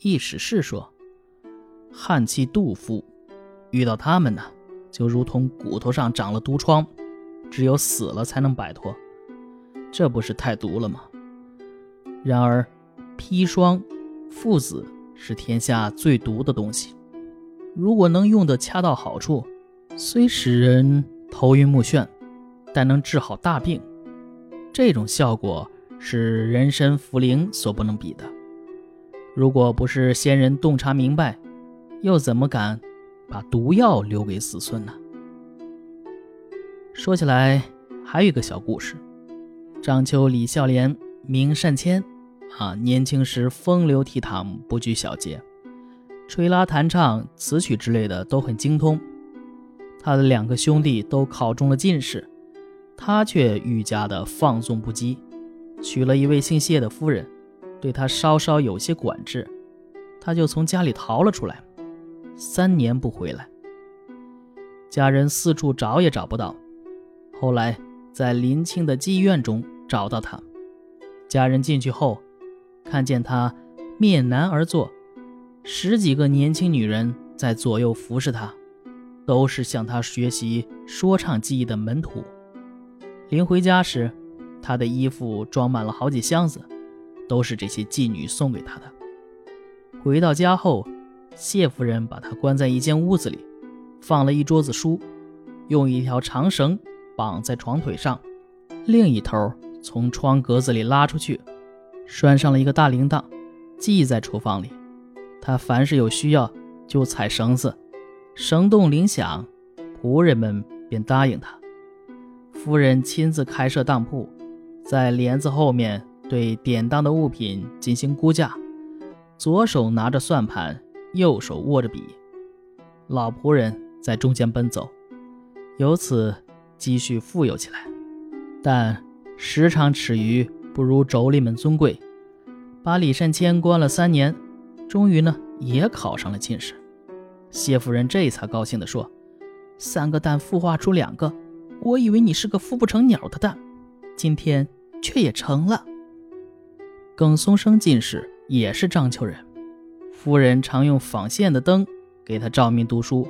一史事说，汉气杜夫遇到他们呢，就如同骨头上长了毒疮，只有死了才能摆脱，这不是太毒了吗？然而，砒霜、附子是天下最毒的东西，如果能用得恰到好处，虽使人头晕目眩，但能治好大病。这种效果是人参茯苓所不能比的。如果不是先人洞察明白，又怎么敢把毒药留给子孙呢？说起来，还有一个小故事：章丘李孝廉名善谦，啊，年轻时风流倜傥，不拘小节，吹拉弹唱、词曲之类的都很精通。他的两个兄弟都考中了进士。他却愈加的放纵不羁，娶了一位姓谢的夫人，对他稍稍有些管制，他就从家里逃了出来，三年不回来。家人四处找也找不到，后来在临清的妓院中找到他，家人进去后，看见他面南而坐，十几个年轻女人在左右服侍他，都是向他学习说唱技艺的门徒。临回家时，他的衣服装满了好几箱子，都是这些妓女送给他的。回到家后，谢夫人把他关在一间屋子里，放了一桌子书，用一条长绳绑在床腿上，另一头从窗格子里拉出去，拴上了一个大铃铛，系在厨房里。他凡是有需要，就踩绳子，绳动铃响，仆人们便答应他。夫人亲自开设当铺，在帘子后面对典当的物品进行估价，左手拿着算盘，右手握着笔，老仆人在中间奔走，由此积蓄富有起来。但时常耻于不如妯娌们尊贵，把李善谦关了三年，终于呢也考上了进士。谢夫人这才高兴地说：“三个蛋孵化出两个。”我以为你是个孵不成鸟的蛋，今天却也成了。耿松生进士也是章丘人，夫人常用纺线的灯给他照明读书，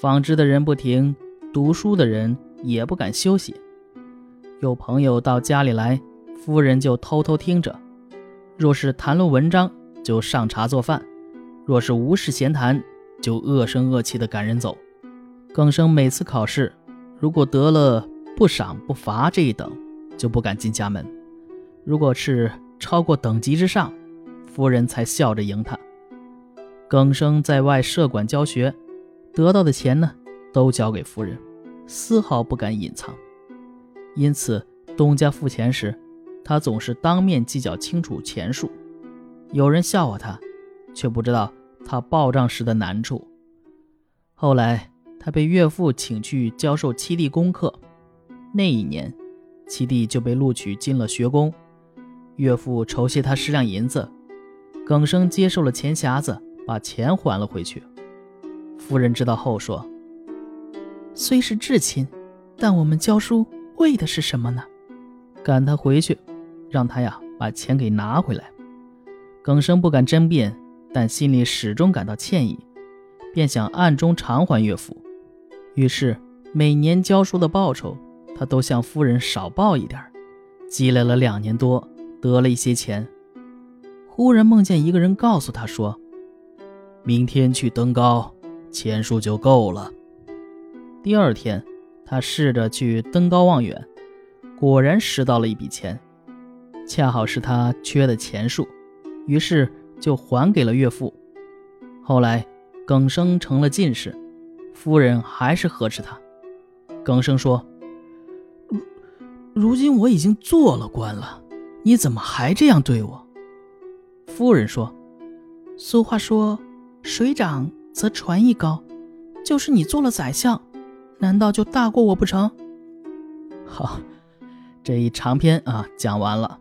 纺织的人不停，读书的人也不敢休息。有朋友到家里来，夫人就偷偷听着；若是谈论文章，就上茶做饭；若是无事闲谈，就恶声恶气地赶人走。耿生每次考试。如果得了不赏不罚这一等，就不敢进家门；如果是超过等级之上，夫人才笑着迎他。耿生在外设馆教学，得到的钱呢，都交给夫人，丝毫不敢隐藏。因此，东家付钱时，他总是当面计较清楚钱数。有人笑话他，却不知道他报账时的难处。后来。他被岳父请去教授七弟功课，那一年，七弟就被录取进了学宫。岳父酬谢他十两银子，耿生接受了钱匣子，把钱还了回去。夫人知道后说：“虽是至亲，但我们教书为的是什么呢？赶他回去，让他呀把钱给拿回来。”耿生不敢争辩，但心里始终感到歉意，便想暗中偿还岳父。于是，每年教书的报酬，他都向夫人少报一点积累了两年多，得了一些钱。忽然梦见一个人告诉他说：“明天去登高，钱数就够了。”第二天，他试着去登高望远，果然拾到了一笔钱，恰好是他缺的钱数，于是就还给了岳父。后来，耿生成了进士。夫人还是呵斥他。耿生说：“如今我已经做了官了，你怎么还这样对我？”夫人说：“俗话说，水涨则船亦高，就是你做了宰相，难道就大过我不成？”好，这一长篇啊讲完了。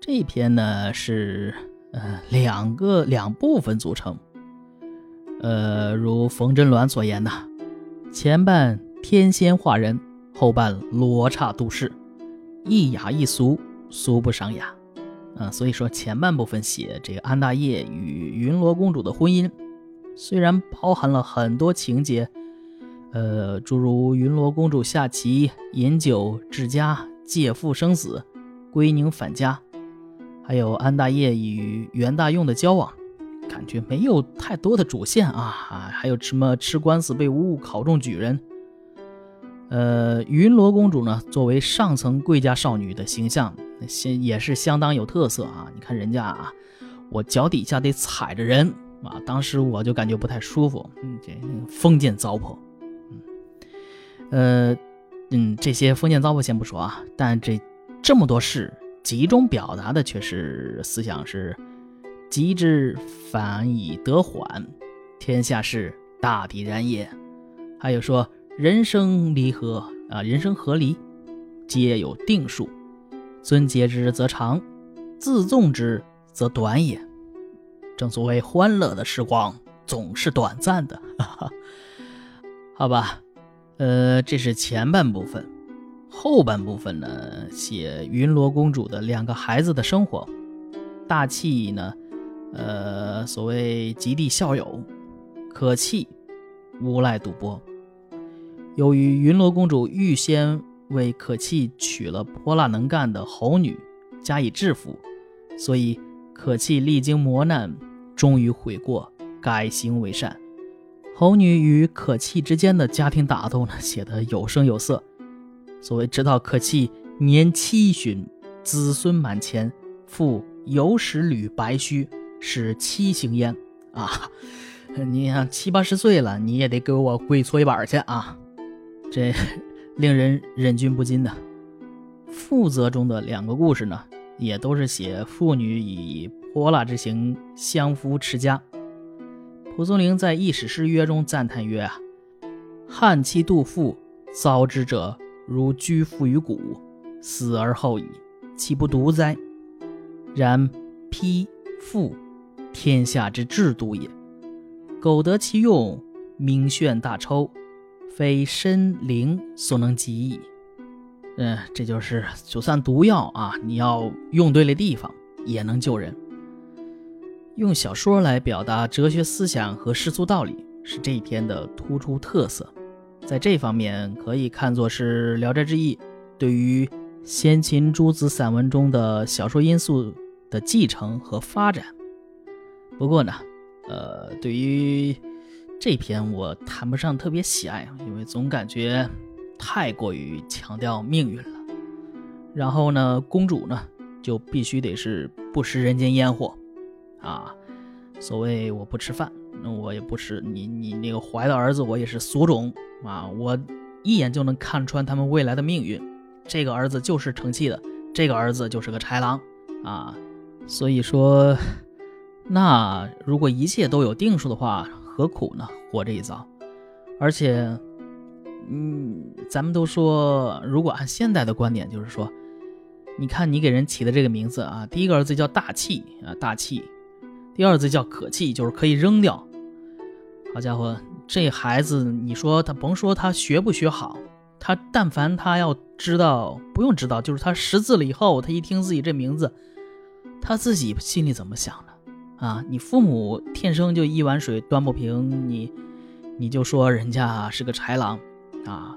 这一篇呢是呃两个两部分组成。呃，如冯真鸾所言呐，前半天仙化人，后半罗刹度世，一雅一俗，俗不伤雅。嗯，所以说前半部分写这个安大业与云罗公主的婚姻，虽然包含了很多情节，呃，诸如云罗公主下棋、饮酒、治家、借父生死、归宁返家，还有安大业与袁大用的交往，感觉没有太多的主线啊，还有什么吃官司被诬考中举人。呃，云罗公主呢，作为上层贵家少女的形象，相也是相当有特色啊。你看人家啊，我脚底下得踩着人啊，当时我就感觉不太舒服。嗯，这封建糟粕。嗯，呃，嗯，这些封建糟粕先不说啊，但这这么多事，集中表达的却是思想是：急之反以得缓，天下事大抵然也。还有说。人生离合啊，人生合离，皆有定数。尊节之则长，自纵之则短也。正所谓欢乐的时光总是短暂的，哈哈。好吧，呃，这是前半部分，后半部分呢，写云罗公主的两个孩子的生活。大气呢，呃，所谓极地校友，可气，无赖赌博。由于云罗公主预先为可气娶了泼辣能干的侯女加以制服，所以可气历经磨难，终于悔过，改行为善。侯女与可气之间的家庭打斗呢，写得有声有色。所谓直到可气年七旬，子孙满前，父有使履白须，是七行焉啊！你看七八十岁了，你也得给我跪搓衣板去啊！这令人忍俊不禁的。负责中的两个故事呢，也都是写妇女以泼辣之行相夫持家。蒲松龄在《异史诗约》中赞叹曰：“啊，汉妻杜父遭之者，如居父于谷，死而后已，岂不独哉？然丕父，天下之制度也。苟得其用，名炫大抽。”非身灵所能及矣。嗯，这就是就算毒药啊，你要用对了地方，也能救人。用小说来表达哲学思想和世俗道理，是这一篇的突出特色。在这方面，可以看作是《聊斋志异》对于先秦诸子散文中的小说因素的继承和发展。不过呢，呃，对于。这篇我谈不上特别喜爱，因为总感觉太过于强调命运了。然后呢，公主呢就必须得是不食人间烟火啊。所谓我不吃饭，那我也不吃你你那个怀的儿子，我也是俗种啊。我一眼就能看穿他们未来的命运。这个儿子就是成器的，这个儿子就是个豺狼啊。所以说，那如果一切都有定数的话。何苦呢？活这一遭，而且，嗯，咱们都说，如果按现代的观点，就是说，你看你给人起的这个名字啊，第一个儿子叫大气啊，大气；第二字叫可气，就是可以扔掉。好家伙，这孩子，你说他甭说他学不学好，他但凡他要知道，不用知道，就是他识字了以后，他一听自己这名字，他自己心里怎么想的？啊，你父母天生就一碗水端不平，你你就说人家是个豺狼啊？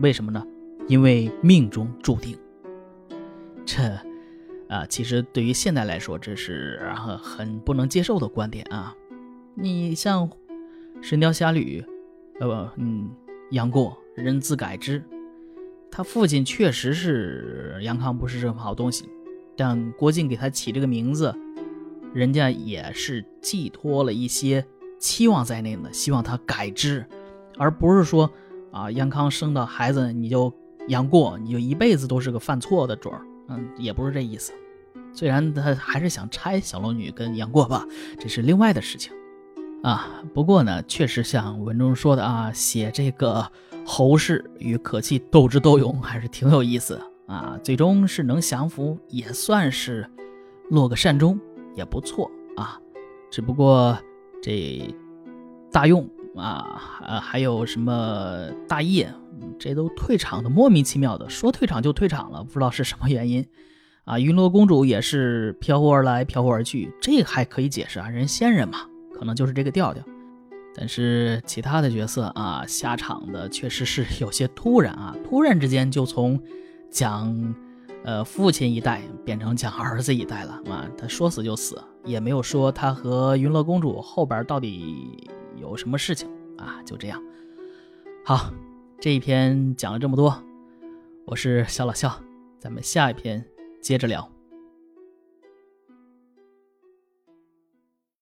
为什么呢？因为命中注定。这啊，其实对于现代来说，这是很不能接受的观点啊。你像《神雕侠侣》，呃不，嗯，杨过人自改之，他父亲确实是杨康，不是什么好东西，但郭靖给他起这个名字。人家也是寄托了一些期望在内呢，希望他改之，而不是说啊，杨康生的孩子你就杨过，你就一辈子都是个犯错的准儿，嗯，也不是这意思。虽然他还是想拆小龙女跟杨过吧，这是另外的事情啊。不过呢，确实像文中说的啊，写这个侯氏与可气斗智斗勇还是挺有意思的啊。最终是能降服，也算是落个善终。也不错啊，只不过这大用啊，呃，还有什么大业，这都退场的莫名其妙的，说退场就退场了，不知道是什么原因啊，云罗公主也是飘忽而来，飘忽而去，这还可以解释啊，人仙人嘛，可能就是这个调调。但是其他的角色啊，下场的确实是有些突然啊，突然之间就从讲呃父亲一代变成讲儿子一代了啊，他说死就死，也没有说他和云乐公主后边到底有什么事情啊，就这样。好，这一篇讲了这么多，我是小老肖，咱们下一篇。接着聊。